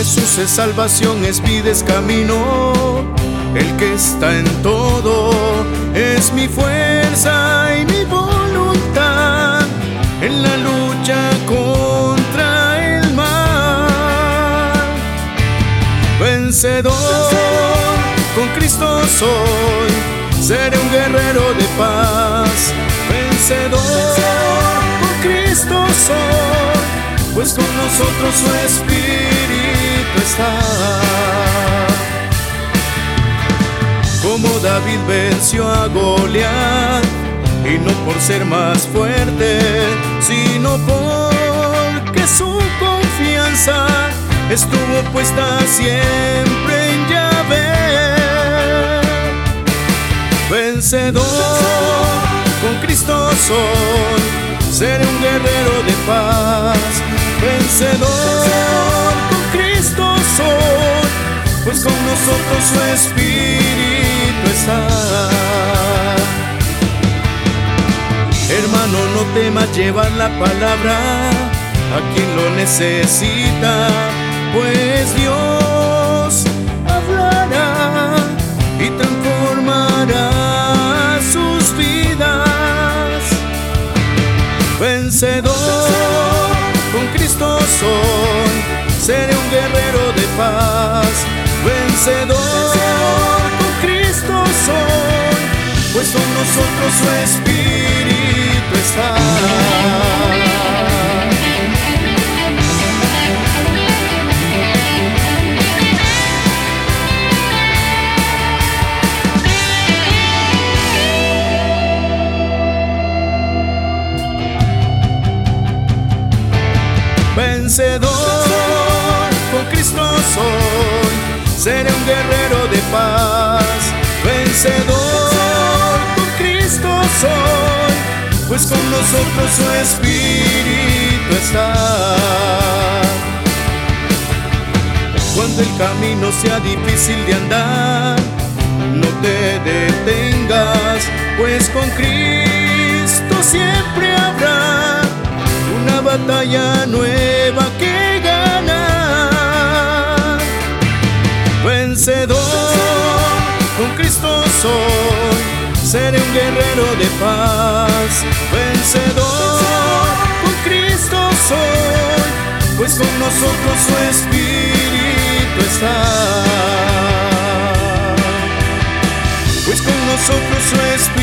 Jesús es salvación, es vida, es camino. El que está en todo es mi fuerza y mi voluntad en la lucha contra el mal. Vencedor, con Cristo soy, seré un guerrero de paz. Vencedor, con Cristo soy, pues con nosotros su espíritu Como David venció a Goliat, y no por ser más fuerte, sino porque su confianza estuvo puesta siempre en Yahvé. Vencedor, con Cristo soy, seré un guerrero de paz. Vencedor, nosotros su espíritu está. Hermano, no temas llevar la palabra a quien lo necesita, pues Dios hablará y transformará sus vidas. Vencedor, con Cristo soy, seré un guerrero de paz. Vencedor, con Cristo soy, pues con nosotros su espíritu está. Vencedor, con Cristo soy, seré un guerrero de paz. Vencedor, con Cristo soy, pues con nosotros su espíritu está. Cuando el camino sea difícil de andar, no te detengas, pues con Cristo siempre habrá una batalla nueva soy, seré un guerrero de paz. Vencedor, con Cristo soy, pues con nosotros su espíritu está. Pues con nosotros su espíritu